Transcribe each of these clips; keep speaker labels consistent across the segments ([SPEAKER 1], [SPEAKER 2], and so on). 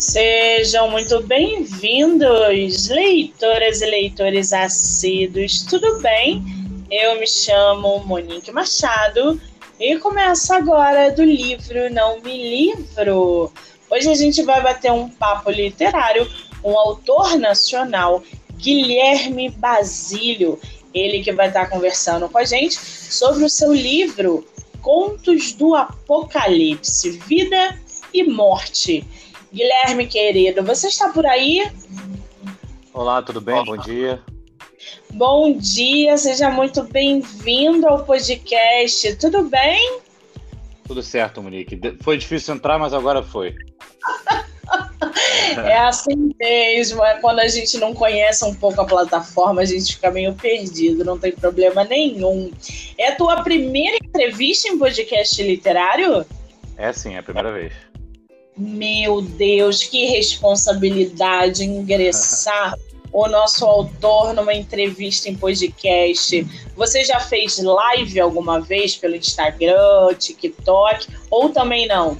[SPEAKER 1] Sejam muito bem-vindos, leitoras e leitores assíduos, tudo bem? Eu me chamo Monique Machado e começo agora do livro Não Me Livro. Hoje a gente vai bater um papo literário com um autor nacional, Guilherme Basílio. Ele que vai estar conversando com a gente sobre o seu livro Contos do Apocalipse, Vida e Morte. Guilherme, querido, você está por aí?
[SPEAKER 2] Olá, tudo bem? Bom dia.
[SPEAKER 1] Bom dia, seja muito bem-vindo ao podcast. Tudo bem?
[SPEAKER 2] Tudo certo, Monique. Foi difícil entrar, mas agora foi.
[SPEAKER 1] é assim mesmo, é quando a gente não conhece um pouco a plataforma, a gente fica meio perdido, não tem problema nenhum. É a tua primeira entrevista em podcast literário?
[SPEAKER 2] É sim, é a primeira vez.
[SPEAKER 1] Meu Deus, que responsabilidade ingressar o nosso autor numa entrevista em podcast. Você já fez live alguma vez pelo Instagram, TikTok ou também não?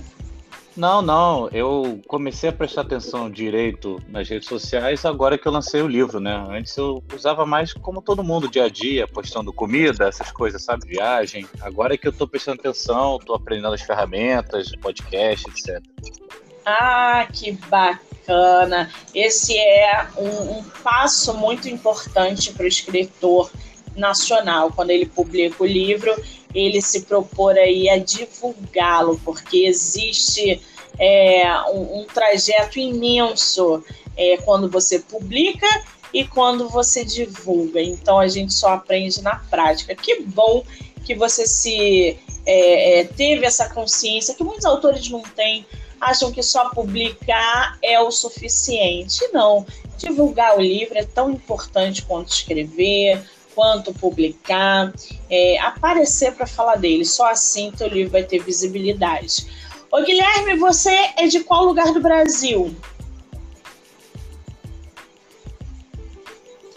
[SPEAKER 2] Não, não. Eu comecei a prestar atenção direito nas redes sociais agora que eu lancei o livro, né? Antes eu usava mais como todo mundo, dia a dia, postando comida, essas coisas, sabe? Viagem. Agora que eu tô prestando atenção, tô aprendendo as ferramentas, podcast, etc.
[SPEAKER 1] Ah, que bacana! Esse é um, um passo muito importante para o escritor nacional. Quando ele publica o livro, ele se propor aí a divulgá-lo, porque existe é, um, um, trajeto imenso é, quando você publica e quando você divulga. Então a gente só aprende na prática. Que bom que você se é, é teve essa consciência que muitos autores não têm acham que só publicar é o suficiente. Não, divulgar o livro é tão importante quanto escrever, quanto publicar, é, aparecer para falar dele. Só assim teu livro vai ter visibilidade. Ô Guilherme, você é de qual lugar do Brasil?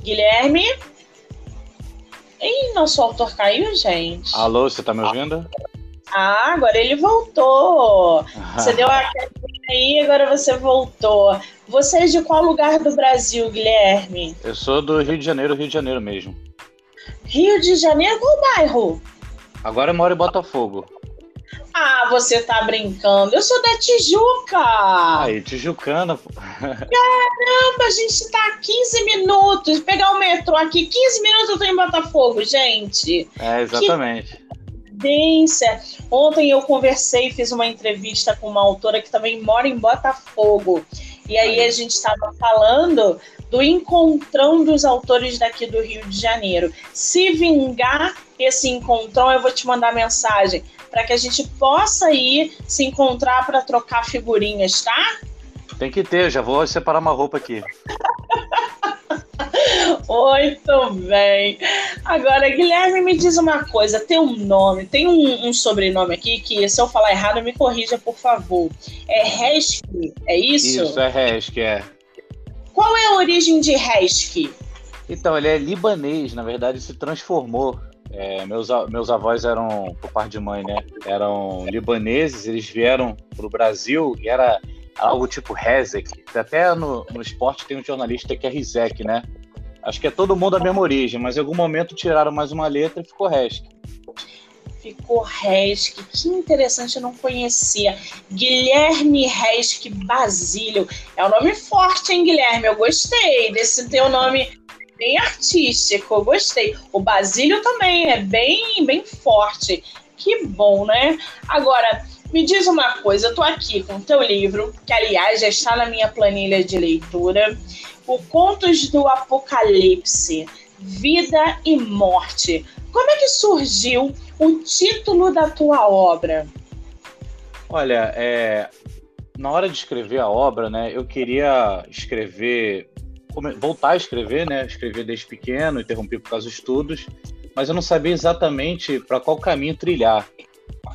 [SPEAKER 1] Guilherme? Ih, nosso autor caiu, gente.
[SPEAKER 2] Alô, você tá me ouvindo?
[SPEAKER 1] Ah, agora ele voltou. Você deu a quedinha aí, agora você voltou. Você é de qual lugar do Brasil, Guilherme?
[SPEAKER 2] Eu sou do Rio de Janeiro, Rio de Janeiro mesmo.
[SPEAKER 1] Rio de Janeiro, qual bairro?
[SPEAKER 2] Agora eu moro em Botafogo.
[SPEAKER 1] Ah, você tá brincando. Eu sou da Tijuca.
[SPEAKER 2] Aí, Tijucana.
[SPEAKER 1] Caramba, a gente tá a 15 minutos. Pegar o metrô aqui, 15 minutos eu tô em Botafogo, gente.
[SPEAKER 2] É, exatamente. Que.
[SPEAKER 1] Ontem eu conversei, fiz uma entrevista com uma autora que também mora em Botafogo. E aí a gente estava falando do encontrão dos autores daqui do Rio de Janeiro. Se vingar esse encontrão, eu vou te mandar mensagem para que a gente possa ir se encontrar para trocar figurinhas, tá?
[SPEAKER 2] Tem que ter, já vou separar uma roupa aqui.
[SPEAKER 1] Muito bem. Agora, Guilherme, me diz uma coisa: tem um nome, tem um, um sobrenome aqui que, se eu falar errado, me corrija, por favor. É Reski, é isso?
[SPEAKER 2] Isso, é Reski, é.
[SPEAKER 1] Qual é a origem de Reski?
[SPEAKER 2] Então, ele é libanês, na verdade, se transformou. É, meus, meus avós eram, por parte de mãe, né? Eram libaneses, eles vieram para o Brasil e era algo tipo Rezek. Até no, no esporte tem um jornalista que é Rizek, né? Acho que é todo mundo a mesma origem, mas em algum momento tiraram mais uma letra e ficou Resk.
[SPEAKER 1] Ficou Resk, que interessante, eu não conhecia. Guilherme Resk Basílio. É um nome forte, hein, Guilherme? Eu gostei desse teu nome bem artístico, eu gostei. O Basílio também é bem, bem forte. Que bom, né? Agora, me diz uma coisa, eu tô aqui com o teu livro, que aliás já está na minha planilha de leitura, o Contos do Apocalipse, Vida e Morte. Como é que surgiu o título da tua obra?
[SPEAKER 2] Olha, é, na hora de escrever a obra, né, eu queria escrever, voltar a escrever, né, escrever desde pequeno, interrompi por causa dos estudos, mas eu não sabia exatamente para qual caminho trilhar.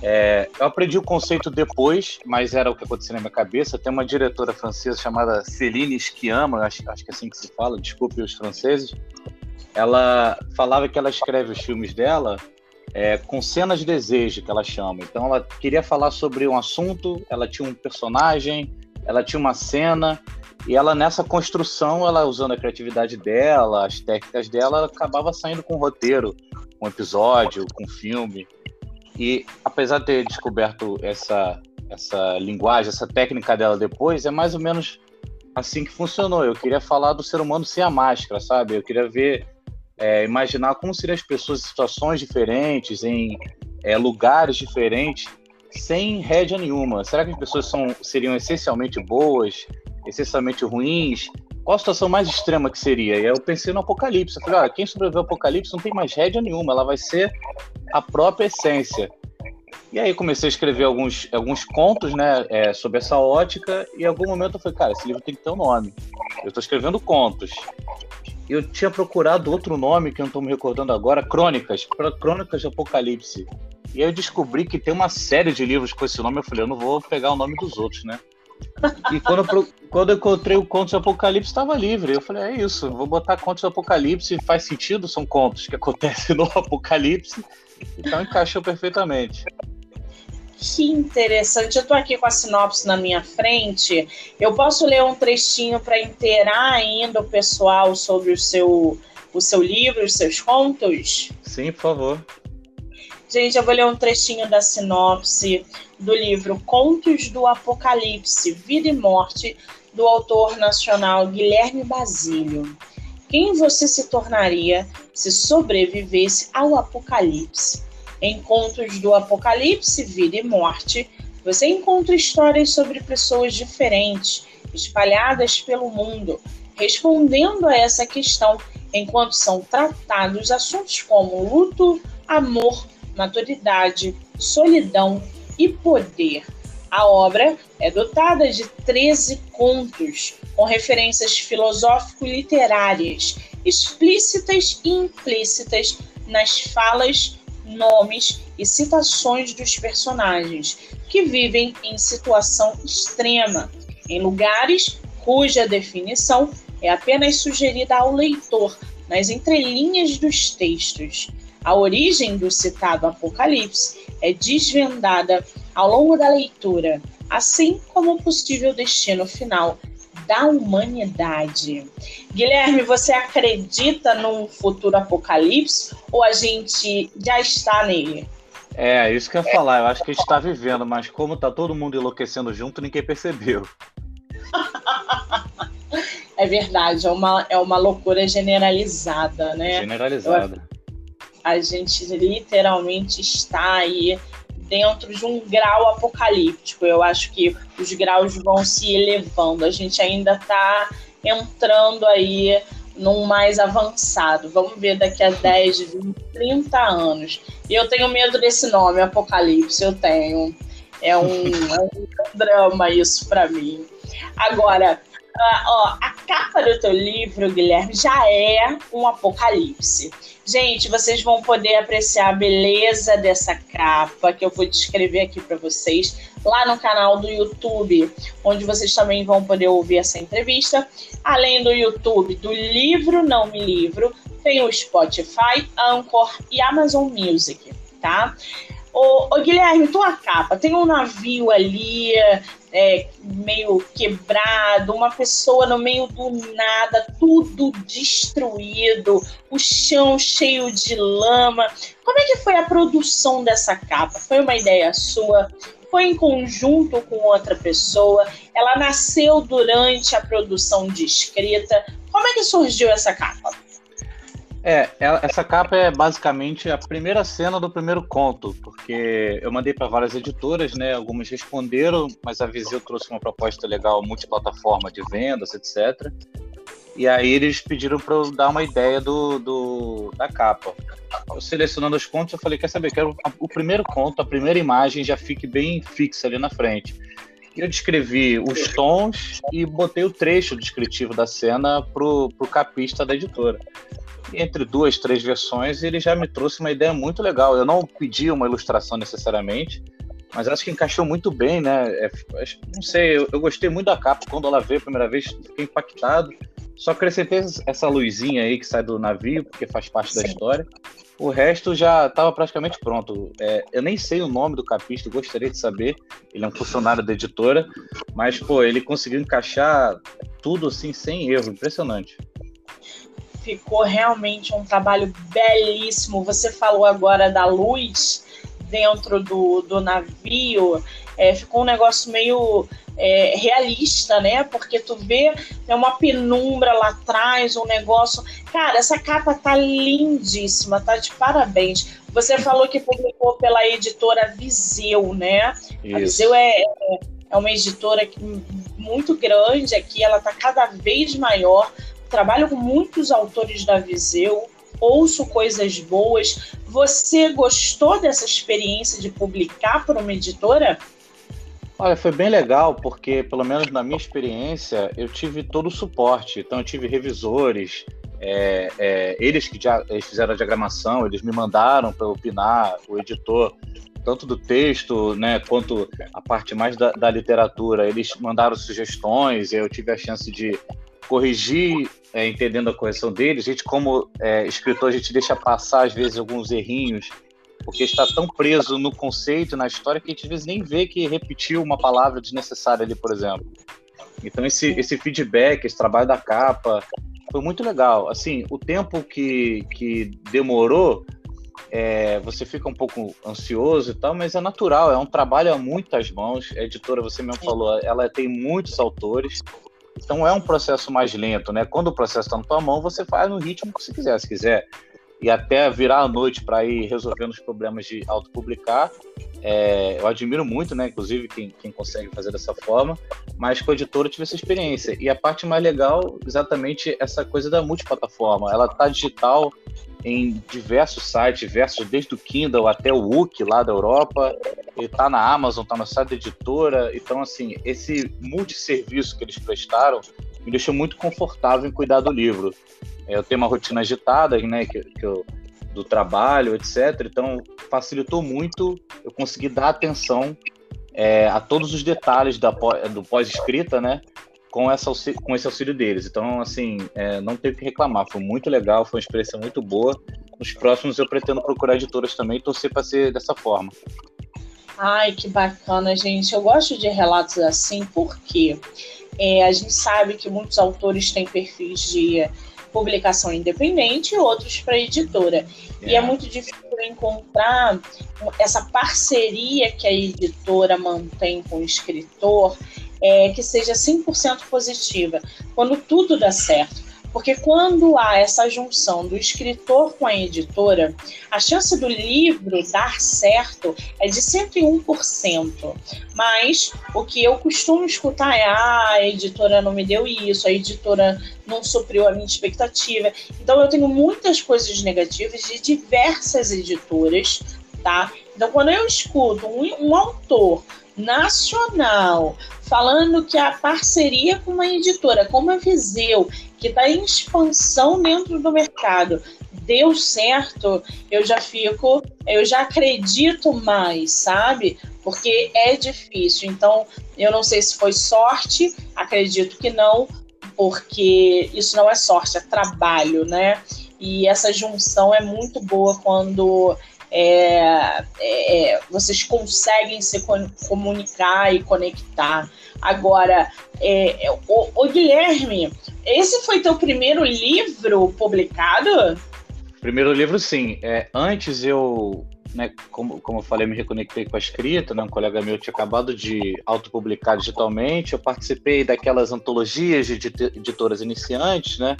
[SPEAKER 2] É, eu aprendi o conceito depois, mas era o que acontecia na minha cabeça. Tem uma diretora francesa chamada Céline Schiama, acho, acho que é assim que se fala, desculpe os franceses. Ela falava que ela escreve os filmes dela é, com cenas de desejo, que ela chama. Então ela queria falar sobre um assunto, ela tinha um personagem, ela tinha uma cena, e ela nessa construção, ela usando a criatividade dela, as técnicas dela, ela acabava saindo com um roteiro, um episódio, com um filme. E apesar de ter descoberto essa, essa linguagem, essa técnica dela depois, é mais ou menos assim que funcionou. Eu queria falar do ser humano sem a máscara, sabe? Eu queria ver, é, imaginar como seriam as pessoas em situações diferentes, em é, lugares diferentes, sem rédea nenhuma. Será que as pessoas são, seriam essencialmente boas, essencialmente ruins? Qual a situação mais extrema que seria? E eu pensei no Apocalipse. Eu falei, olha, quem sobreviveu ao Apocalipse não tem mais rédea nenhuma, ela vai ser a própria essência. E aí comecei a escrever alguns, alguns contos, né, é, sobre essa ótica, e em algum momento eu falei, cara, esse livro tem que ter um nome. Eu estou escrevendo contos. Eu tinha procurado outro nome que eu não estou me recordando agora, Crônicas, Crônicas de Apocalipse. E aí eu descobri que tem uma série de livros com esse nome, eu falei, eu não vou pegar o nome dos outros, né? E quando eu, quando eu encontrei o Contos de Apocalipse, estava livre. Eu falei, é isso, vou botar Contos de Apocalipse, faz sentido, são contos que acontecem no Apocalipse, então encaixou perfeitamente.
[SPEAKER 1] Que interessante. Eu estou aqui com a sinopse na minha frente. Eu posso ler um trechinho para inteirar ainda o pessoal sobre o seu, o seu livro, os seus contos?
[SPEAKER 2] Sim, por favor.
[SPEAKER 1] Gente, eu vou ler um trechinho da sinopse do livro Contos do Apocalipse, Vida e Morte, do autor nacional Guilherme Basílio. Quem você se tornaria se sobrevivesse ao apocalipse? Em Contos do Apocalipse, Vida e Morte, você encontra histórias sobre pessoas diferentes, espalhadas pelo mundo, respondendo a essa questão enquanto são tratados assuntos como luto, amor, maturidade, solidão e poder. A obra é dotada de 13 contos com referências filosófico-literárias, explícitas e implícitas nas falas, nomes e citações dos personagens, que vivem em situação extrema, em lugares cuja definição é apenas sugerida ao leitor nas entrelinhas dos textos. A origem do citado Apocalipse é desvendada ao longo da leitura, assim como o possível destino final da humanidade. Guilherme, você acredita num futuro apocalipse ou a gente já está nele?
[SPEAKER 2] É, isso que eu ia falar. Eu acho que a gente está vivendo, mas como tá todo mundo enlouquecendo junto, ninguém percebeu.
[SPEAKER 1] é verdade, é uma, é uma loucura generalizada, né?
[SPEAKER 2] Generalizada
[SPEAKER 1] a gente literalmente está aí dentro de um grau apocalíptico. Eu acho que os graus vão se elevando. A gente ainda está entrando aí num mais avançado. Vamos ver daqui a 10, 20, 30 anos. E eu tenho medo desse nome, Apocalipse. Eu tenho. É um, é um drama isso para mim. Agora, uh, ó, a capa do teu livro, Guilherme, já é um apocalipse. Gente, vocês vão poder apreciar a beleza dessa capa que eu vou descrever aqui para vocês lá no canal do YouTube, onde vocês também vão poder ouvir essa entrevista. Além do YouTube, do livro Não Me Livro, tem o Spotify, Anchor e Amazon Music, tá? Ô, ô, Guilherme, tua capa, tem um navio ali é, meio quebrado, uma pessoa no meio do nada, tudo destruído, o chão cheio de lama. Como é que foi a produção dessa capa? Foi uma ideia sua? Foi em conjunto com outra pessoa? Ela nasceu durante a produção de escrita? Como é que surgiu essa capa?
[SPEAKER 2] É, essa capa é basicamente a primeira cena do primeiro conto, porque eu mandei para várias editoras, né? Algumas responderam, mas a Viseu trouxe uma proposta legal, multiplataforma de vendas, etc. E aí eles pediram para eu dar uma ideia do, do, da capa. Eu selecionando os contos, eu falei, quer saber, quero o primeiro conto, a primeira imagem já fique bem fixa ali na frente. Eu descrevi os tons e botei o trecho descritivo da cena pro, pro capista da editora entre duas, três versões, ele já me trouxe uma ideia muito legal. Eu não pedi uma ilustração necessariamente, mas acho que encaixou muito bem, né? É, não sei, eu, eu, gostei muito da capa. Quando ela veio a primeira vez, fiquei impactado. Só acrescentei essa luzinha aí que sai do navio, porque faz parte Sim. da história. O resto já estava praticamente pronto. É, eu nem sei o nome do capista, gostaria de saber. Ele é um funcionário da editora, mas pô, ele conseguiu encaixar tudo assim sem erro, impressionante.
[SPEAKER 1] Ficou realmente um trabalho belíssimo. Você falou agora da luz dentro do, do navio. É, ficou um negócio meio é, realista, né? Porque tu vê é uma penumbra lá atrás, um negócio. Cara, essa capa tá lindíssima, tá de parabéns. Você falou que publicou pela editora Viseu, né? Isso. A Viseu é, é uma editora muito grande aqui, ela tá cada vez maior. Trabalho com muitos autores da Viseu, ouço coisas boas. Você gostou dessa experiência de publicar por uma editora?
[SPEAKER 2] Olha, foi bem legal, porque, pelo menos na minha experiência, eu tive todo o suporte. Então, eu tive revisores, é, é, eles que já eles fizeram a diagramação, eles me mandaram para opinar, o editor, tanto do texto, né, quanto a parte mais da, da literatura. Eles mandaram sugestões, eu tive a chance de corrigir, é, entendendo a correção deles. A gente, como é, escritor, a gente deixa passar, às vezes, alguns errinhos porque está tão preso no conceito, na história, que a gente às vezes nem vê que repetiu uma palavra desnecessária ali, por exemplo. Então esse, esse feedback, esse trabalho da capa, foi muito legal. Assim, o tempo que, que demorou, é, você fica um pouco ansioso e tal, mas é natural, é um trabalho a muitas mãos. A editora, você mesmo falou, ela tem muitos autores, então é um processo mais lento, né? Quando o processo está na tua mão, você faz no ritmo que você quiser. Se quiser e até virar a noite para ir resolvendo os problemas de autopublicar. É, eu admiro muito, né? Inclusive, quem, quem consegue fazer dessa forma, mas com a editora eu tive essa experiência. E a parte mais legal, exatamente essa coisa da multiplataforma. Ela tá digital em diversos sites, diversos, desde o Kindle até o Wookie lá da Europa, ele tá na Amazon, tá no site da editora. Então, assim, esse multisserviço que eles prestaram me deixou muito confortável em cuidar do livro. Eu tenho uma rotina agitada, né, que, que eu, do trabalho, etc. Então, facilitou muito eu conseguir dar atenção é, a todos os detalhes da, do pós-escrita, né, com, essa, com esse auxílio deles. Então, assim, é, não tenho que reclamar. Foi muito legal, foi uma experiência muito boa. Nos próximos eu pretendo procurar editoras também e torcer para ser dessa forma.
[SPEAKER 1] Ai, que bacana, gente. Eu gosto de relatos assim, porque é, a gente sabe que muitos autores têm perfis de publicação independente e outros para editora. É. E é muito difícil encontrar essa parceria que a editora mantém com o escritor é, que seja 100% positiva, quando tudo dá certo. Porque quando há essa junção do escritor com a editora, a chance do livro dar certo é de 101%. Mas o que eu costumo escutar é: ah, a editora não me deu isso, a editora não supriu a minha expectativa. Então eu tenho muitas coisas negativas de diversas editoras, tá? Então quando eu escuto um, um autor nacional falando que a parceria com uma editora como a Viseu que está em expansão dentro do mercado, deu certo, eu já fico, eu já acredito mais, sabe? Porque é difícil. Então, eu não sei se foi sorte, acredito que não, porque isso não é sorte, é trabalho, né? E essa junção é muito boa quando é, é, vocês conseguem se comunicar e conectar. Agora, é, é, o, o, Guilherme, esse foi teu primeiro livro publicado?
[SPEAKER 2] Primeiro livro, sim. É, antes eu, né, como, como eu falei, me reconectei com a escrita, né, um colega meu tinha acabado de autopublicar digitalmente, eu participei daquelas antologias de editoras iniciantes, né,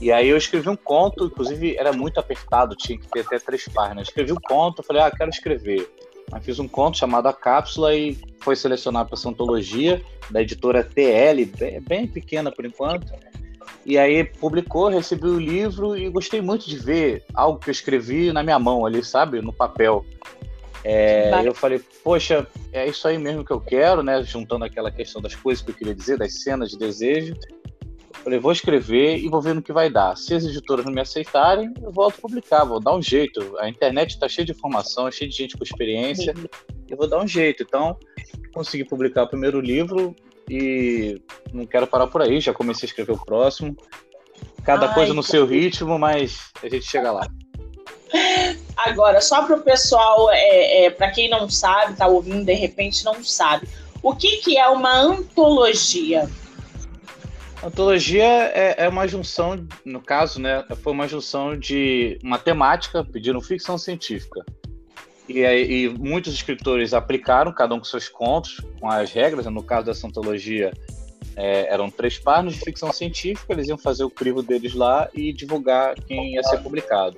[SPEAKER 2] e aí eu escrevi um conto, inclusive era muito apertado, tinha que ter até três páginas. Escrevi um conto, falei, ah, quero escrever. Aí fiz um conto chamado A Cápsula e foi selecionado para essa antologia da editora TL, bem, bem pequena por enquanto. E aí publicou, recebi o livro e gostei muito de ver algo que eu escrevi na minha mão ali, sabe? No papel. É, eu falei, poxa, é isso aí mesmo que eu quero, né? Juntando aquela questão das coisas que eu queria dizer, das cenas de desejo. Falei, vou escrever e vou ver no que vai dar. Se as editoras não me aceitarem, eu volto a publicar, vou dar um jeito. A internet está cheia de informação, cheia de gente com experiência, eu vou dar um jeito. Então, consegui publicar o primeiro livro e não quero parar por aí, já comecei a escrever o próximo. Cada Ai, coisa no seu ritmo, mas a gente chega lá.
[SPEAKER 1] Agora, só para o pessoal, é, é para quem não sabe, tá ouvindo de repente não sabe, o que, que é uma antologia?
[SPEAKER 2] Antologia é, é, uma junção, no caso, né, foi uma junção de uma temática pedindo ficção científica. E, e, muitos escritores aplicaram, cada um com seus contos, com as regras. No caso dessa antologia, é, eram três páginas de ficção científica, eles iam fazer o crivo deles lá e divulgar quem ia ser publicado.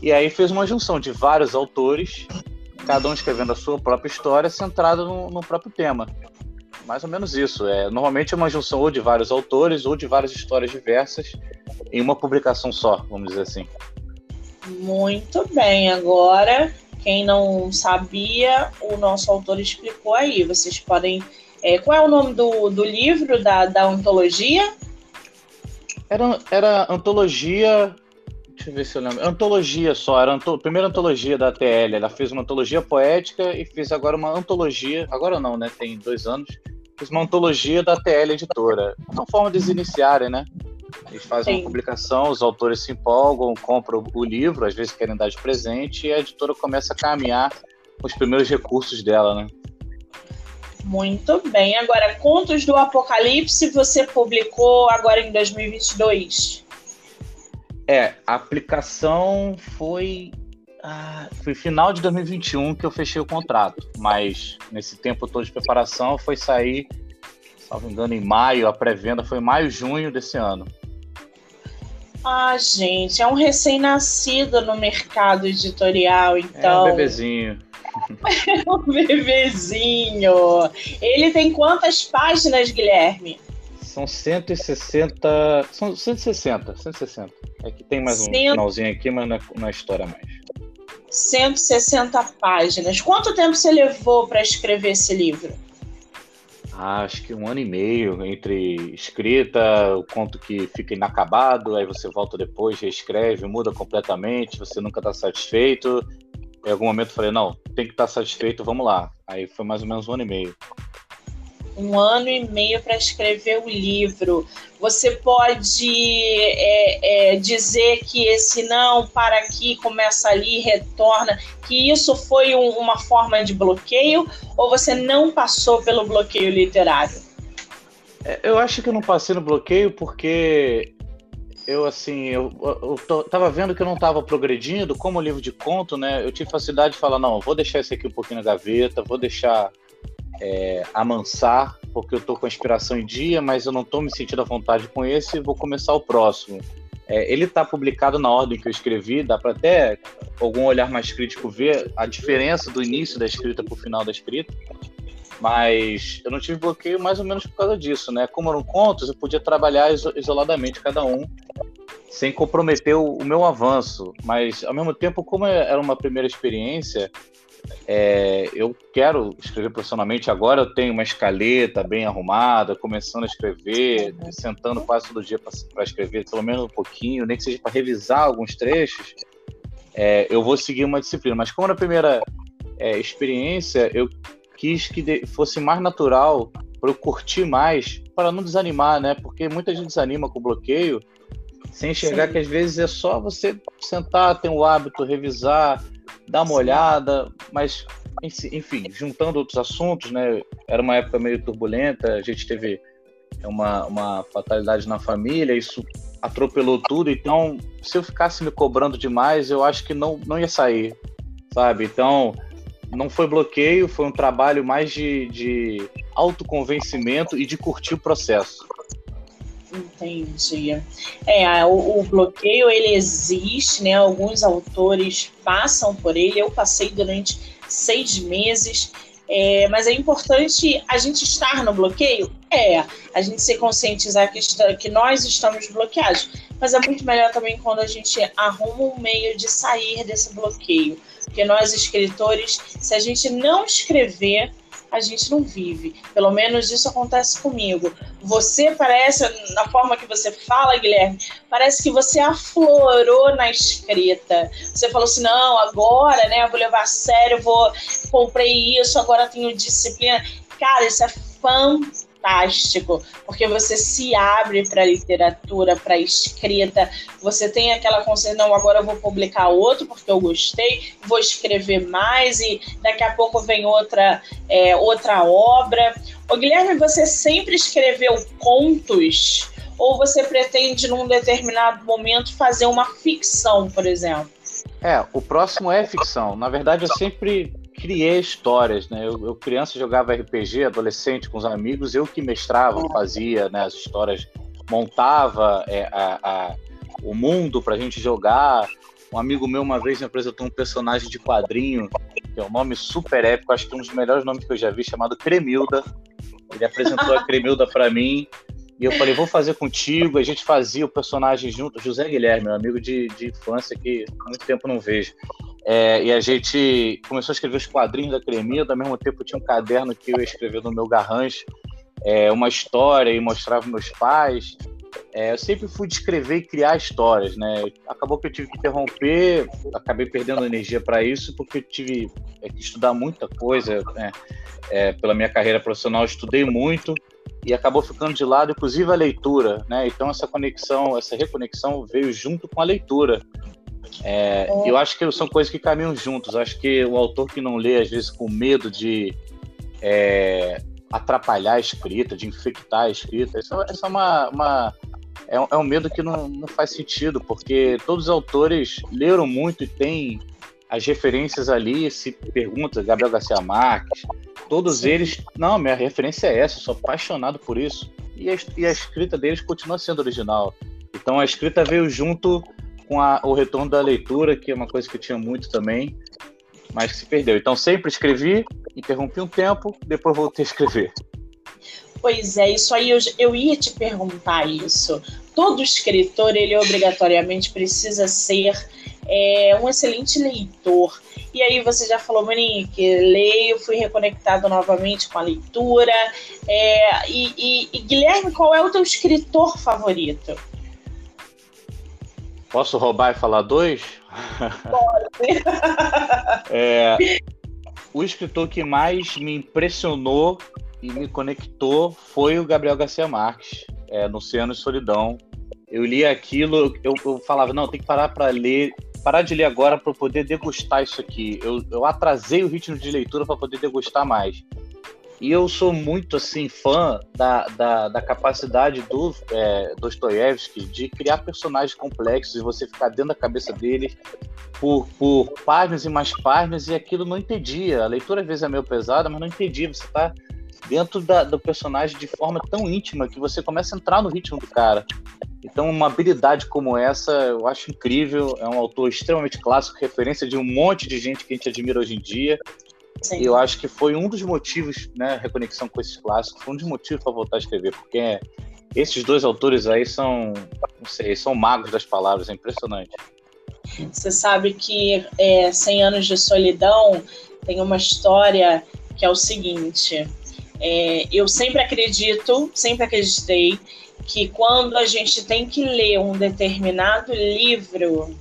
[SPEAKER 2] E aí fez uma junção de vários autores, cada um escrevendo a sua própria história, centrada no, no próprio tema. Mais ou menos isso. É, normalmente é uma junção ou de vários autores ou de várias histórias diversas em uma publicação só, vamos dizer assim.
[SPEAKER 1] Muito bem, agora quem não sabia, o nosso autor explicou aí. Vocês podem. É, qual é o nome do, do livro, da, da antologia?
[SPEAKER 2] Era, era antologia. Deixa eu ver se eu lembro. Antologia só, era a primeira antologia da TL. Ela fez uma antologia poética e fez agora uma antologia. Agora não, né? Tem dois anos. Antologia da TL Editora. Uma forma de eles iniciarem, né? Eles fazem Sim. uma publicação, os autores se empolgam, compram o livro, às vezes querem dar de presente, e a editora começa a caminhar com os primeiros recursos dela, né?
[SPEAKER 1] Muito bem. Agora, Contos do Apocalipse você publicou agora em 2022?
[SPEAKER 2] É, a aplicação foi ah, foi final de 2021 que eu fechei o contrato, mas nesse tempo todo de preparação foi sair, se não me engano, em maio, a pré-venda foi maio, junho desse ano.
[SPEAKER 1] Ah, gente, é um recém-nascido no mercado editorial, então.
[SPEAKER 2] É um bebezinho.
[SPEAKER 1] É um bebezinho. Ele tem quantas páginas, Guilherme?
[SPEAKER 2] São 160. São 160, 160. É que tem mais um finalzinho aqui, mas não é, história mais.
[SPEAKER 1] 160 páginas. Quanto tempo você levou para escrever esse livro?
[SPEAKER 2] acho que um ano e meio entre escrita, o conto que fica inacabado, aí você volta depois, reescreve, muda completamente, você nunca está satisfeito. Em algum momento eu falei, não, tem que estar tá satisfeito, vamos lá. Aí foi mais ou menos um ano e meio
[SPEAKER 1] um ano e meio para escrever o livro. Você pode é, é, dizer que esse não para aqui, começa ali, retorna, que isso foi um, uma forma de bloqueio ou você não passou pelo bloqueio literário?
[SPEAKER 2] É, eu acho que eu não passei no bloqueio porque eu assim, eu, eu, tava vendo que eu não estava progredindo, como livro de conto, né? Eu tive facilidade de falar, não, vou deixar esse aqui um pouquinho na gaveta, vou deixar é, amansar, porque eu estou com a inspiração em dia, mas eu não estou me sentindo à vontade com esse vou começar o próximo. É, ele está publicado na ordem que eu escrevi, dá para até algum olhar mais crítico ver a diferença do início da escrita para o final da escrita, mas eu não tive bloqueio mais ou menos por causa disso, né? Como eram contos, eu podia trabalhar isoladamente cada um, sem comprometer o, o meu avanço, mas ao mesmo tempo, como era uma primeira experiência, é, eu quero escrever profissionalmente agora. Eu tenho uma escaleta bem arrumada, começando a escrever, sentando quase todo dia para escrever, pelo menos um pouquinho, nem que seja para revisar alguns trechos. É, eu vou seguir uma disciplina. Mas como na primeira é, experiência, eu quis que fosse mais natural para eu curtir mais, para não desanimar, né? Porque muita gente desanima com o bloqueio, sem enxergar Sim. que às vezes é só você sentar, ter um hábito, revisar, dar uma olhada, mas enfim, juntando outros assuntos, né? Era uma época meio turbulenta, a gente teve uma, uma fatalidade na família, isso atropelou tudo, então se eu ficasse me cobrando demais, eu acho que não, não ia sair, sabe? Então, não foi bloqueio, foi um trabalho mais de, de autoconvencimento e de curtir o processo.
[SPEAKER 1] Entendi. É, o, o, bloqueio ele existe, né? Alguns autores passam por ele. Eu passei durante seis meses. É, mas é importante a gente estar no bloqueio? É. A gente se conscientizar que, está, que nós estamos bloqueados. Mas é muito melhor também quando a gente arruma um meio de sair desse bloqueio. Porque nós, escritores, se a gente não escrever, a gente não vive. Pelo menos isso acontece comigo. Você parece, na forma que você fala, Guilherme, parece que você aflorou na escrita. Você falou assim: não, agora, né, vou levar a sério, vou comprei isso, agora tenho disciplina. Cara, isso é fantástico fantástico, porque você se abre para literatura, para escrita, você tem aquela consciência, não, agora eu vou publicar outro porque eu gostei, vou escrever mais e daqui a pouco vem outra, é, outra obra. Ô, Guilherme, você sempre escreveu contos ou você pretende, num determinado momento, fazer uma ficção, por exemplo?
[SPEAKER 2] É, o próximo é ficção. Na verdade, eu sempre criei histórias, né? Eu, eu, criança jogava RPG, adolescente com os amigos, eu que mestrava, fazia né, as histórias, montava é, a, a, o mundo para a gente jogar. Um amigo meu uma vez me apresentou um personagem de quadrinho, que é um nome super épico, acho que um dos melhores nomes que eu já vi, chamado Cremilda. Ele apresentou a Cremilda para mim e eu falei, vou fazer contigo. A gente fazia o personagem junto, José Guilherme, meu amigo de, de infância que há muito tempo não vejo. É, e a gente começou a escrever os quadrinhos da Cremida, ao mesmo tempo tinha um caderno que eu escrevi no meu garrancho, é, uma história e mostrava meus pais. É, eu sempre fui descrever e criar histórias, né? Acabou que eu tive que interromper, acabei perdendo energia para isso, porque eu tive é, que estudar muita coisa, né? É, pela minha carreira profissional, estudei muito, e acabou ficando de lado, inclusive a leitura, né? Então essa conexão, essa reconexão veio junto com a leitura. É, é. Eu acho que são coisas que caminham juntos. Acho que o autor que não lê, às vezes, com medo de é, atrapalhar a escrita, de infectar a escrita, isso, isso é uma, uma é, um, é, um, medo que não, não faz sentido, porque todos os autores leram muito e têm as referências ali, se pergunta, Gabriel Garcia Marques, todos Sim. eles, não, minha referência é essa, sou apaixonado por isso. E a, e a, escrita deles continua sendo original. Então a escrita veio junto com a, o retorno da leitura, que é uma coisa que eu tinha muito também, mas que se perdeu. Então sempre escrevi, interrompi um tempo, depois voltei a escrever.
[SPEAKER 1] Pois é, isso aí eu, eu ia te perguntar isso. Todo escritor, ele obrigatoriamente precisa ser é, um excelente leitor. E aí você já falou, Monique, leio, fui reconectado novamente com a leitura. É, e, e, e, Guilherme, qual é o teu escritor favorito?
[SPEAKER 2] Posso roubar e falar dois?
[SPEAKER 1] Pode.
[SPEAKER 2] é, o escritor que mais me impressionou e me conectou foi o Gabriel Garcia Marques, é, no Oceano de Solidão. Eu li aquilo, eu, eu falava, não, tem que parar para ler parar de ler agora para poder degustar isso aqui. Eu, eu atrasei o ritmo de leitura para poder degustar mais. E eu sou muito assim fã da, da, da capacidade do é, Dostoiévski de criar personagens complexos e você ficar dentro da cabeça dele por, por páginas e mais páginas e aquilo não entendia. A leitura às vezes é meio pesada, mas não entendia. Você está dentro da, do personagem de forma tão íntima que você começa a entrar no ritmo do cara. Então, uma habilidade como essa, eu acho incrível. É um autor extremamente clássico, referência de um monte de gente que a gente admira hoje em dia. Sim. E eu acho que foi um dos motivos, né, reconexão com esses clássicos, foi um dos motivos para voltar a escrever, porque esses dois autores aí são, não sei, são magos das palavras, é impressionante.
[SPEAKER 1] Você sabe que é, 100 anos de solidão tem uma história que é o seguinte: é, eu sempre acredito, sempre acreditei que quando a gente tem que ler um determinado livro,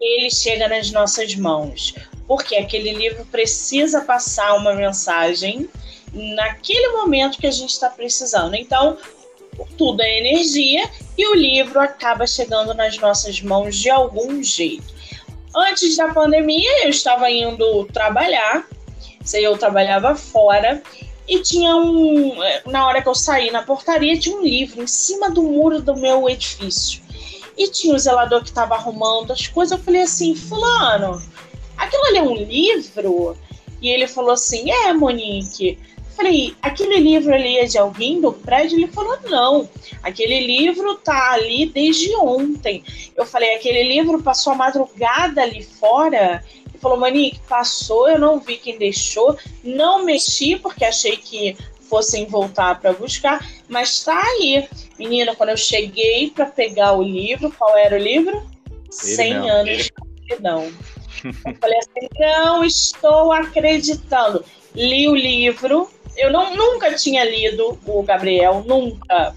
[SPEAKER 1] ele chega nas nossas mãos, porque aquele livro precisa passar uma mensagem naquele momento que a gente está precisando. Então, tudo é energia e o livro acaba chegando nas nossas mãos de algum jeito. Antes da pandemia, eu estava indo trabalhar, sei, eu trabalhava fora e tinha um. Na hora que eu saí na portaria, tinha um livro em cima do muro do meu edifício. E tinha o zelador que estava arrumando as coisas. Eu falei assim: Fulano, aquilo ali é um livro? E ele falou assim: É, Monique. Falei: Aquele livro ali é de alguém do prédio? Ele falou: Não, aquele livro tá ali desde ontem. Eu falei: Aquele livro passou a madrugada ali fora falou, Monique, passou, eu não vi quem deixou, não mexi porque achei que fossem voltar para buscar, mas tá aí. Menina, quando eu cheguei para pegar o livro, qual era o livro? Ele 100 não. anos de solidão. Eu falei assim, não estou acreditando. Li o livro, eu não, nunca tinha lido o Gabriel, nunca.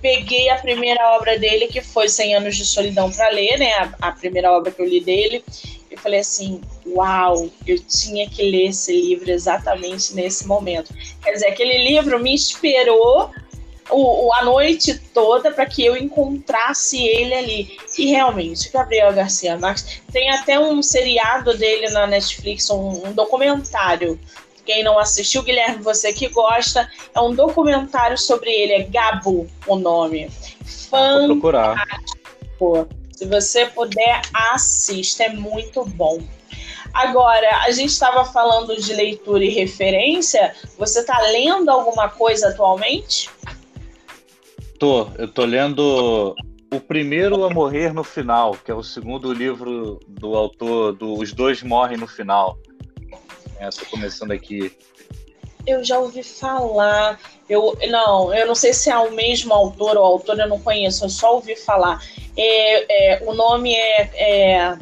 [SPEAKER 1] Peguei a primeira obra dele, que foi 100 anos de solidão para ler, né? A, a primeira obra que eu li dele, eu falei assim, uau, eu tinha que ler esse livro exatamente nesse momento. Quer dizer, aquele livro me esperou o, o a noite toda para que eu encontrasse ele ali. E realmente, Gabriel Garcia Marques tem até um seriado dele na Netflix, um, um documentário. Quem não assistiu, Guilherme, você que gosta, é um documentário sobre ele, é Gabu o nome. Fantástico. Se você puder, assista, é muito bom. Agora, a gente estava falando de leitura e referência. Você está lendo alguma coisa atualmente?
[SPEAKER 2] Tô, eu tô lendo o primeiro a morrer no final, que é o segundo livro do autor do Os Dois Morrem no Final. É, começando aqui.
[SPEAKER 1] Eu já ouvi falar. Eu não, eu não sei se é o mesmo autor ou autor, eu não conheço. Eu só ouvi falar. É, é, o nome é, é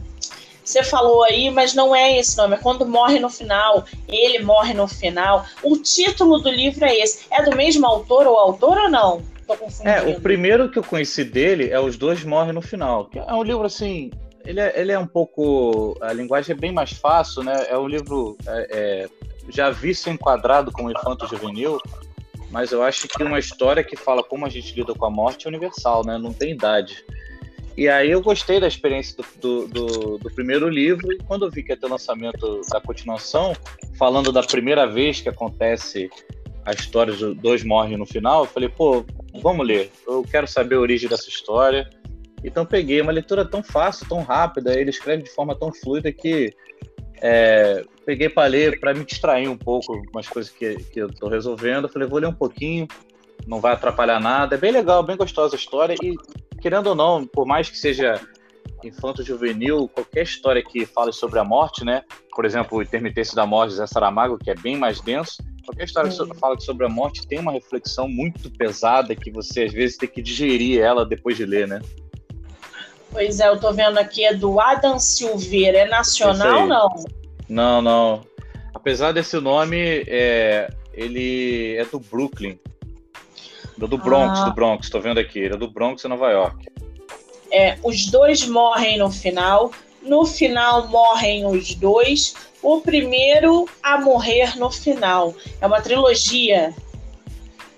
[SPEAKER 1] você falou aí, mas não é esse nome. É quando morre no final. Ele morre no final. O título do livro é esse. É do mesmo autor ou autor ou não?
[SPEAKER 2] Tô confundindo. É, o primeiro que eu conheci dele é Os Dois Morrem no Final. Que é um livro assim. Ele é, ele é um pouco. A linguagem é bem mais fácil, né? É um livro. É, é, já vi ser enquadrado como infanto juvenil, mas eu acho que uma história que fala como a gente lida com a morte é universal, né? Não tem idade. E aí eu gostei da experiência do, do, do, do, primeiro livro, e quando eu vi que ia ter o lançamento da continuação, falando da primeira vez que acontece a história de dois morrem no final, eu falei, pô, vamos ler, eu quero saber a origem dessa história. Então peguei uma leitura tão fácil, tão rápida, ele escreve de forma tão fluida que é, peguei para ler, para me distrair um pouco umas coisas que, que eu estou resolvendo. Eu falei, vou ler um pouquinho, não vai atrapalhar nada. É bem legal, bem gostosa a história e querendo ou não, por mais que seja infanto juvenil, qualquer história que fale sobre a morte, né? Por exemplo, o Intermitência da Morte de Zé Saramago, que é bem mais denso, qualquer história que fala sobre a morte tem uma reflexão muito pesada que você às vezes tem que digerir ela depois de ler, né?
[SPEAKER 1] Pois é, eu tô vendo aqui, é do Adam Silveira, é nacional ou não?
[SPEAKER 2] Não, não. Apesar desse nome, é, ele é do Brooklyn. Do, Bronx, ah. do Bronx, estou vendo aqui. Ele é do Bronx, em Nova York.
[SPEAKER 1] É, os dois morrem no final. No final morrem os dois. O primeiro a morrer no final. É uma trilogia.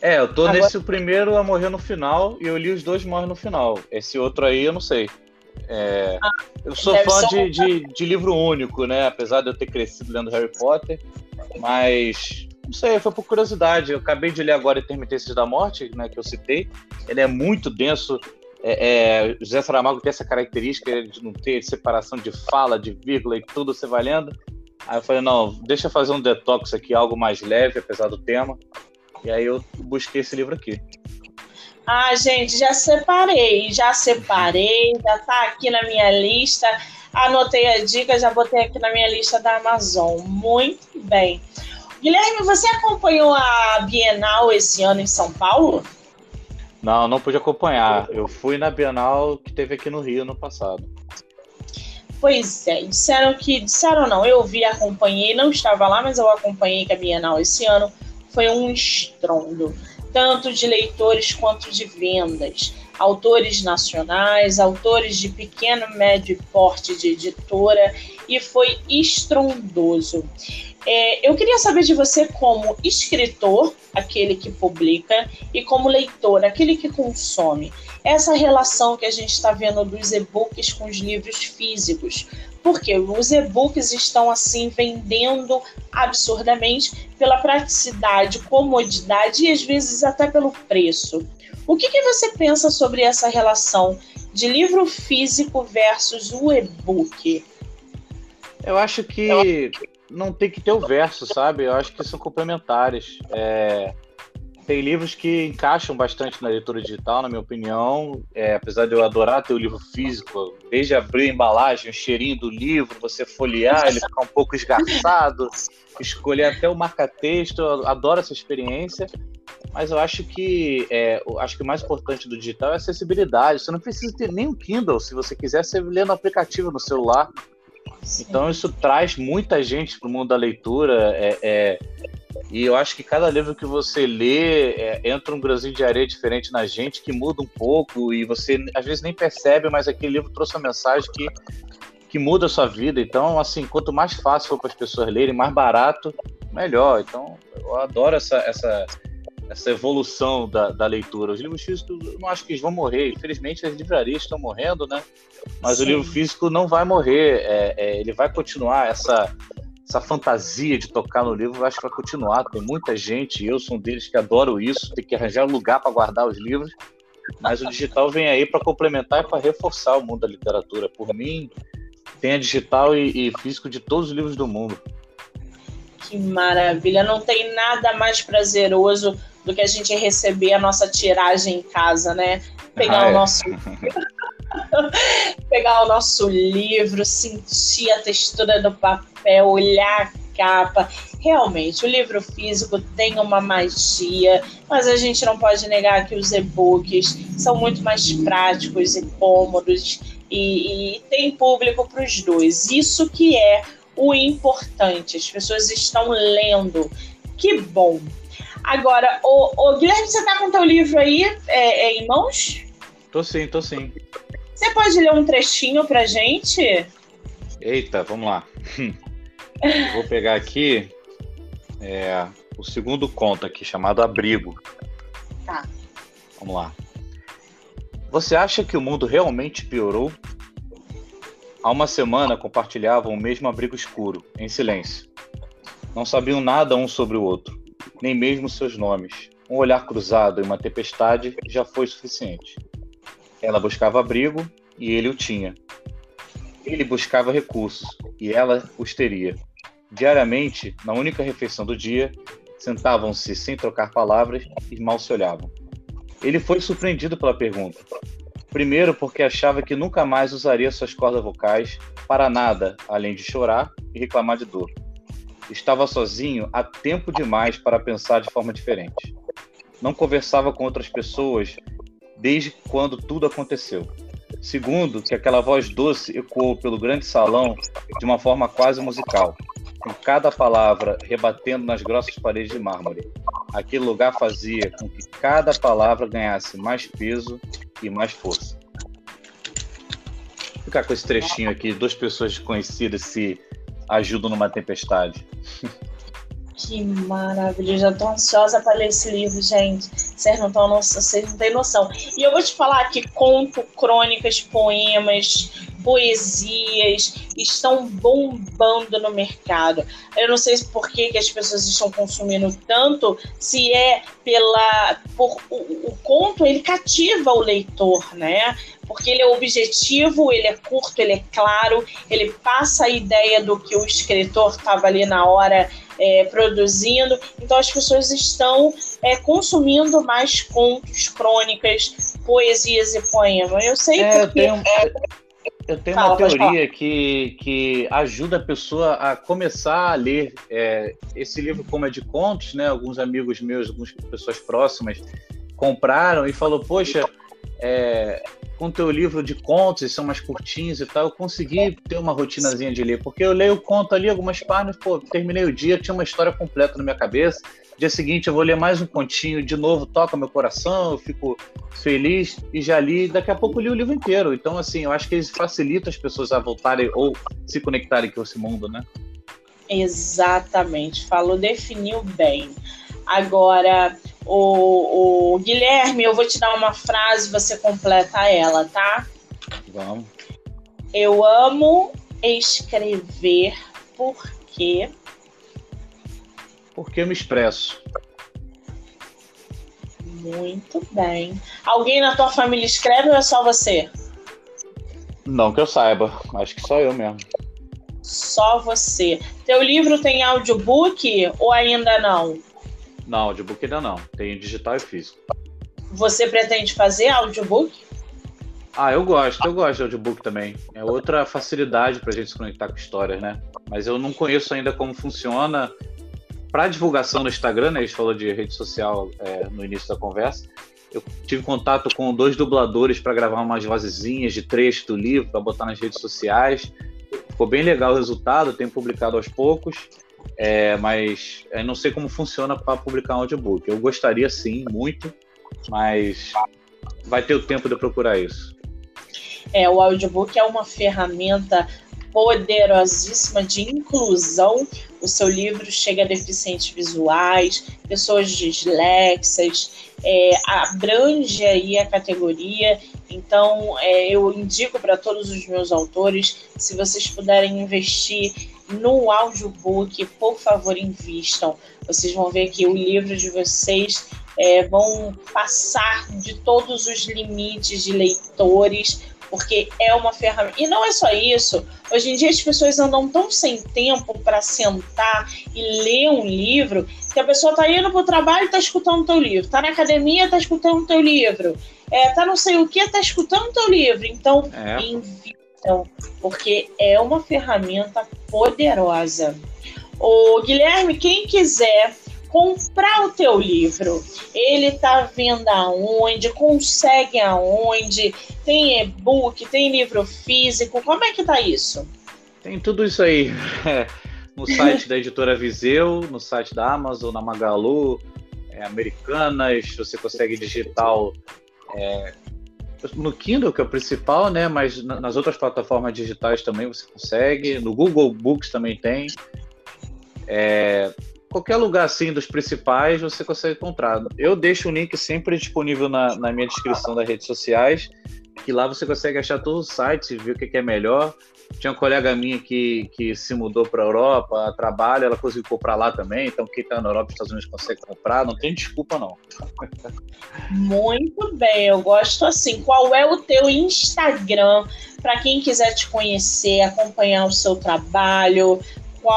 [SPEAKER 2] É, eu tô Agora... nesse primeiro a morrer no final e eu li os dois morrem no final. Esse outro aí eu não sei. É, ah, eu sou fã de, de, de, livro único, né? Apesar de eu ter crescido lendo Harry Potter, mas não sei, foi por curiosidade. Eu acabei de ler agora Intermitências da Morte, né, que eu citei. Ele é muito denso. É, é, José Saramago tem essa característica de não ter separação de fala, de vírgula e tudo, você vai lendo. Aí eu falei, não, deixa eu fazer um detox aqui, algo mais leve, apesar do tema. E aí eu busquei esse livro aqui.
[SPEAKER 1] Ah, gente, já separei, já separei, já tá aqui na minha lista. Anotei a dica, já botei aqui na minha lista da Amazon. Muito bem. Guilherme, você acompanhou a Bienal esse ano em São Paulo?
[SPEAKER 2] Não, não pude acompanhar. Eu fui na Bienal que teve aqui no Rio no passado.
[SPEAKER 1] Pois é, disseram que. Disseram não, eu vi, acompanhei, não estava lá, mas eu acompanhei que a Bienal esse ano foi um estrondo, tanto de leitores quanto de vendas. Autores nacionais, autores de pequeno, médio porte de editora, e foi estrondoso. É, eu queria saber de você como escritor, aquele que publica, e como leitor, aquele que consome. Essa relação que a gente está vendo dos e-books com os livros físicos. Porque os e-books estão assim vendendo absurdamente pela praticidade, comodidade e às vezes até pelo preço. O que, que você pensa sobre essa relação de livro físico versus o e-book?
[SPEAKER 2] Eu acho que não tem que ter o verso, sabe? Eu acho que são complementares. É, tem livros que encaixam bastante na leitura digital, na minha opinião. É, apesar de eu adorar ter o livro físico, desde abrir a embalagem, o cheirinho do livro, você folhear, ele ficar um pouco esgarçado, escolher até o marca-texto, eu adoro essa experiência. Mas eu acho que é, acho que o mais importante do digital é a acessibilidade. Você não precisa ter nem um Kindle, se você quiser, você lê no aplicativo no celular. Então isso traz muita gente para o mundo da leitura. É, é, e eu acho que cada livro que você lê é, entra um grãozinho de areia diferente na gente, que muda um pouco, e você às vezes nem percebe, mas aquele livro trouxe uma mensagem que, que muda a sua vida. Então, assim, quanto mais fácil for para as pessoas lerem, mais barato, melhor. Então, eu adoro essa, essa, essa evolução da, da leitura. Os livros físicos, eu não acho que eles vão morrer. Infelizmente, as livrarias estão morrendo, né? Mas Sim. o livro físico não vai morrer. É, é, ele vai continuar essa essa fantasia de tocar no livro, eu acho que vai continuar. Tem muita gente, eu sou um deles que adoro isso, tem que arranjar um lugar para guardar os livros. Mas o digital vem aí para complementar e para reforçar o mundo da literatura. Por mim, tem a digital e, e físico de todos os livros do mundo.
[SPEAKER 1] Que maravilha! Não tem nada mais prazeroso do que a gente receber a nossa tiragem em casa, né? Pegar ah, o é. nosso pegar o nosso livro, sentir a textura do papel, olhar a capa. Realmente, o livro físico tem uma magia, mas a gente não pode negar que os e-books são muito mais práticos e cômodos e, e tem público para os dois. Isso que é o importante. As pessoas estão lendo. Que bom. Agora, o, o Guilherme, você está com o teu livro aí é, é, em mãos?
[SPEAKER 2] Tô sim, tô sim.
[SPEAKER 1] Você pode ler um trechinho pra gente?
[SPEAKER 2] Eita, vamos lá. Eu vou pegar aqui é, o segundo conto aqui, chamado Abrigo.
[SPEAKER 1] Tá.
[SPEAKER 2] Vamos lá. Você acha que o mundo realmente piorou? Há uma semana compartilhavam o mesmo abrigo escuro, em silêncio. Não sabiam nada um sobre o outro, nem mesmo seus nomes. Um olhar cruzado em uma tempestade já foi suficiente. Ela buscava abrigo e ele o tinha. Ele buscava recursos e ela os teria. Diariamente, na única refeição do dia, sentavam-se sem trocar palavras e mal se olhavam. Ele foi surpreendido pela pergunta. Primeiro, porque achava que nunca mais usaria suas cordas vocais para nada além de chorar e reclamar de dor. Estava sozinho há tempo demais para pensar de forma diferente. Não conversava com outras pessoas desde quando tudo aconteceu. Segundo, que aquela voz doce ecoou pelo grande salão de uma forma quase musical, com cada palavra rebatendo nas grossas paredes de mármore. Aquele lugar fazia com que cada palavra ganhasse mais peso e mais força. Vou ficar com esse trechinho aqui, duas pessoas desconhecidas se ajudam numa tempestade.
[SPEAKER 1] Que maravilha, já tô ansiosa para ler esse livro, gente. Vocês não, tão, vocês não têm noção. E eu vou te falar que conto, crônicas, poemas, poesias estão bombando no mercado. Eu não sei por que, que as pessoas estão consumindo tanto, se é pela. Por, o, o conto ele cativa o leitor, né? Porque ele é objetivo, ele é curto, ele é claro, ele passa a ideia do que o escritor estava ali na hora é, produzindo. Então as pessoas estão é, consumindo mais contos, crônicas, poesias e poemas. Eu sei é, porque. Eu tenho,
[SPEAKER 2] eu tenho Fala, uma teoria que, que ajuda a pessoa a começar a ler é, esse livro, como é de contos, né? Alguns amigos meus, algumas pessoas próximas compraram e falou, poxa, é, com teu livro de contos, são mais curtinhos e tal, eu consegui ter uma rotinazinha de ler, porque eu leio o conto ali, algumas páginas, pô, terminei o dia, tinha uma história completa na minha cabeça, dia seguinte eu vou ler mais um pontinho, de novo toca meu coração, eu fico feliz e já li, daqui a pouco li o livro inteiro. Então, assim, eu acho que eles facilitam as pessoas a voltarem ou se conectarem com esse mundo, né?
[SPEAKER 1] Exatamente, falou, definiu bem. Agora, o, o Guilherme, eu vou te dar uma frase, você completa ela, tá?
[SPEAKER 2] Vamos.
[SPEAKER 1] Eu amo escrever porque.
[SPEAKER 2] Porque eu me expresso.
[SPEAKER 1] Muito bem. Alguém na tua família escreve ou é só você?
[SPEAKER 2] Não que eu saiba, acho que só eu mesmo.
[SPEAKER 1] Só você. Teu livro tem audiobook ou ainda não?
[SPEAKER 2] Não, audiobook ainda não. Tem digital e físico.
[SPEAKER 1] Você pretende fazer audiobook?
[SPEAKER 2] Ah, eu gosto, eu gosto de audiobook também. É outra facilidade para a gente se conectar com histórias, né? Mas eu não conheço ainda como funciona. Para divulgação no Instagram, né? A gente falou de rede social é, no início da conversa. Eu tive contato com dois dubladores para gravar umas vozezinhas de trecho do livro para botar nas redes sociais. Ficou bem legal o resultado, tenho publicado aos poucos. É, mas eu não sei como funciona para publicar um audiobook. Eu gostaria sim, muito, mas vai ter o tempo de procurar isso.
[SPEAKER 1] É, o audiobook é uma ferramenta poderosíssima de inclusão. O seu livro chega a deficientes visuais, pessoas dislexas, é, abrange aí a categoria. Então, é, eu indico para todos os meus autores, se vocês puderem investir no audiobook, por favor, invistam. Vocês vão ver que o livro de vocês é, vão passar de todos os limites de leitores, porque é uma ferramenta. E não é só isso. Hoje em dia as pessoas andam tão sem tempo para sentar e ler um livro que a pessoa está indo para o trabalho e está escutando o teu livro, está na academia está escutando o teu livro, é, tá não sei o que está escutando o teu livro. Então, é. Invistam, porque é uma ferramenta poderosa. O Guilherme, quem quiser comprar o teu livro. Ele está vendo aonde, consegue aonde, tem e-book, tem livro físico, como é que tá isso?
[SPEAKER 2] Tem tudo isso aí. no site da editora Viseu, no site da Amazon, na Magalu, é, Americanas, você consegue digital é, no Kindle, que é o principal, né? Mas nas outras plataformas digitais também você consegue. No Google Books também tem. É, qualquer lugar assim dos principais você consegue encontrar. Eu deixo o link sempre disponível na, na minha descrição das redes sociais, que lá você consegue achar todos os sites ver o que é melhor. Tinha uma colega minha que, que se mudou para a Europa, trabalha, ela conseguiu comprar lá também. Então, quem está na Europa e Estados Unidos consegue comprar, não tem desculpa, não.
[SPEAKER 1] Muito bem, eu gosto assim. Qual é o teu Instagram para quem quiser te conhecer, acompanhar o seu trabalho?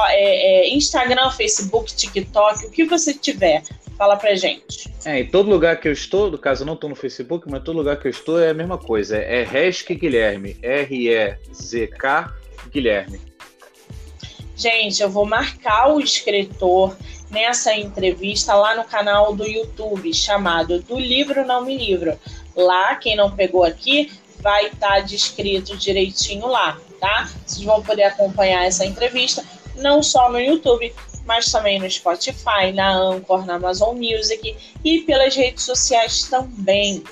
[SPEAKER 1] é, é, Instagram, Facebook, TikTok, o que você tiver. Fala pra gente.
[SPEAKER 2] É, em todo lugar que eu estou, no caso eu não estou no Facebook, mas todo lugar que eu estou é a mesma coisa. É Resc Guilherme. R-E-Z-K Guilherme.
[SPEAKER 1] Gente, eu vou marcar o escritor nessa entrevista lá no canal do YouTube, chamado Do Livro Não Me Livro. Lá, quem não pegou aqui, vai estar tá descrito direitinho lá, tá? Vocês vão poder acompanhar essa entrevista não só no YouTube, mas também no Spotify, na Anchor, na Amazon Music e pelas redes sociais também.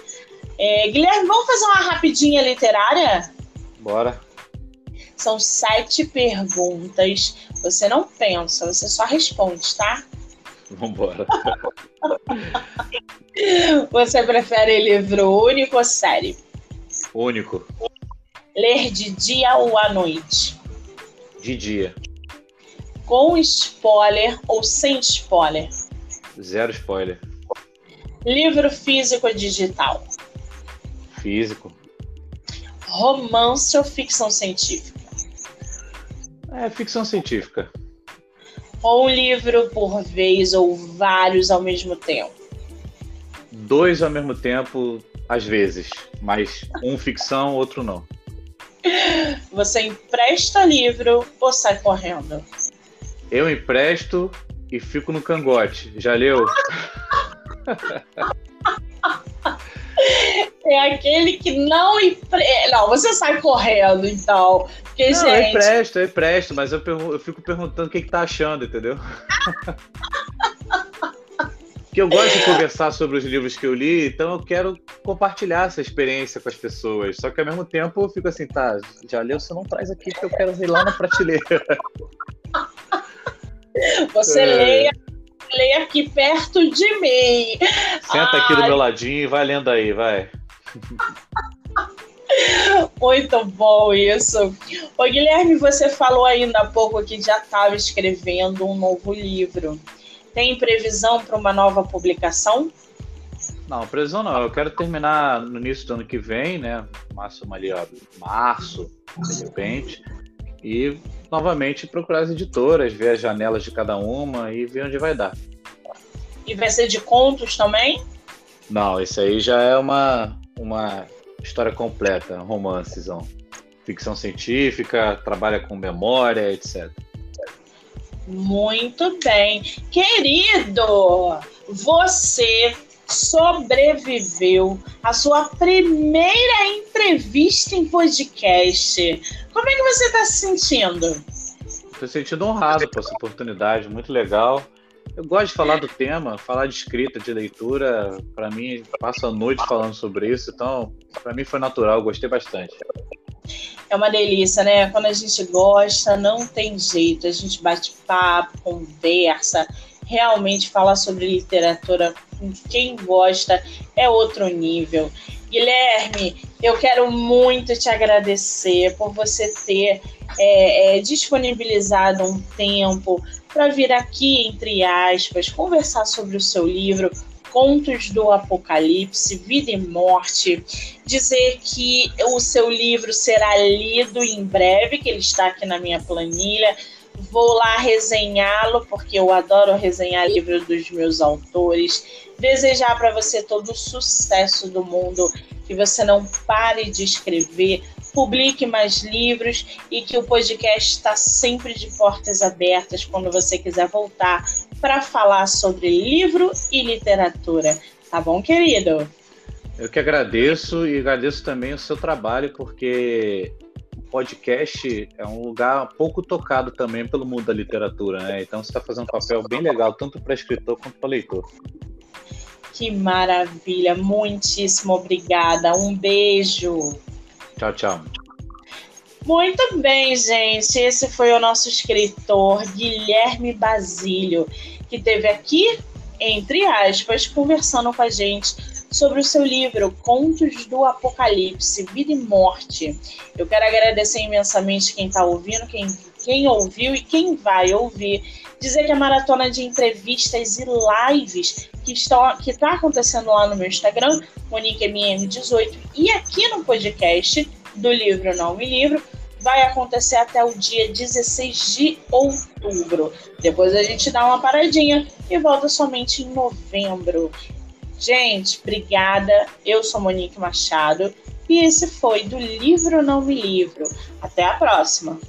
[SPEAKER 1] É, Guilherme, vamos fazer uma rapidinha literária?
[SPEAKER 2] Bora.
[SPEAKER 1] São sete perguntas. Você não pensa, você só responde, tá?
[SPEAKER 2] Vambora.
[SPEAKER 1] você prefere livro único ou série?
[SPEAKER 2] Único.
[SPEAKER 1] Ler de dia ou à noite?
[SPEAKER 2] De dia
[SPEAKER 1] com spoiler ou sem spoiler?
[SPEAKER 2] Zero spoiler.
[SPEAKER 1] Livro físico ou digital?
[SPEAKER 2] Físico.
[SPEAKER 1] Romance ou ficção científica?
[SPEAKER 2] É ficção científica.
[SPEAKER 1] Ou um livro por vez ou vários ao mesmo tempo?
[SPEAKER 2] Dois ao mesmo tempo, às vezes. Mas um ficção, outro não.
[SPEAKER 1] Você empresta livro ou sai correndo?
[SPEAKER 2] Eu empresto e fico no cangote. Já leu?
[SPEAKER 1] É aquele que não empresta. Não, você sai correndo, então. Porque,
[SPEAKER 2] não,
[SPEAKER 1] gente... eu
[SPEAKER 2] empresto, eu empresto, mas eu, eu fico perguntando o que, que tá achando, entendeu? que eu gosto de conversar sobre os livros que eu li, então eu quero compartilhar essa experiência com as pessoas. Só que ao mesmo tempo eu fico assim, tá, já leu, você não traz aqui que eu quero ver lá na prateleira.
[SPEAKER 1] Você é. leia, leia aqui perto de mim.
[SPEAKER 2] Senta Ai. aqui do meu ladinho e vai lendo aí, vai.
[SPEAKER 1] Muito bom isso. Ô Guilherme, você falou ainda há pouco que já estava escrevendo um novo livro. Tem previsão para uma nova publicação?
[SPEAKER 2] Não, previsão não. Eu quero terminar no início do ano que vem, né? Março, ali, ó, março, de repente. E novamente procurar as editoras, ver as janelas de cada uma e ver onde vai dar.
[SPEAKER 1] E vai ser de contos também?
[SPEAKER 2] Não, isso aí já é uma, uma história completa, romancezão. Ficção científica, trabalha com memória, etc.
[SPEAKER 1] Muito bem. Querido, você sobreviveu à sua primeira entrevista em podcast. Como é que você está se sentindo?
[SPEAKER 2] Estou sentindo honrado por essa oportunidade, muito legal. Eu gosto de falar do tema, falar de escrita, de leitura. Para mim, passo a noite falando sobre isso, então para mim foi natural, gostei bastante.
[SPEAKER 1] É uma delícia, né? Quando a gente gosta, não tem jeito. A gente bate papo, conversa, realmente falar sobre literatura quem gosta é outro nível. Guilherme, eu quero muito te agradecer por você ter é, é, disponibilizado um tempo para vir aqui, entre aspas, conversar sobre o seu livro, Contos do Apocalipse, Vida e Morte, dizer que o seu livro será lido em breve, que ele está aqui na minha planilha. Vou lá resenhá-lo, porque eu adoro resenhar livros dos meus autores. Desejar para você todo o sucesso do mundo, que você não pare de escrever, publique mais livros e que o podcast está sempre de portas abertas quando você quiser voltar para falar sobre livro e literatura. Tá bom, querido?
[SPEAKER 2] Eu que agradeço e agradeço também o seu trabalho, porque o podcast é um lugar pouco tocado também pelo mundo da literatura, né? Então você está fazendo um papel bem legal, tanto para escritor quanto para leitor.
[SPEAKER 1] Que maravilha! Muitíssimo obrigada. Um beijo.
[SPEAKER 2] Tchau, tchau.
[SPEAKER 1] Muito bem, gente. Esse foi o nosso escritor Guilherme Basílio, que esteve aqui, entre aspas, conversando com a gente sobre o seu livro Contos do Apocalipse, Vida e Morte. Eu quero agradecer imensamente quem está ouvindo, quem, quem ouviu e quem vai ouvir. Dizer que a maratona de entrevistas e lives que está que tá acontecendo lá no meu Instagram, MoniqueMM18, e aqui no podcast do livro Não Me Livro, vai acontecer até o dia 16 de outubro. Depois a gente dá uma paradinha e volta somente em novembro. Gente, obrigada. Eu sou Monique Machado e esse foi do Livro Não Me Livro. Até a próxima!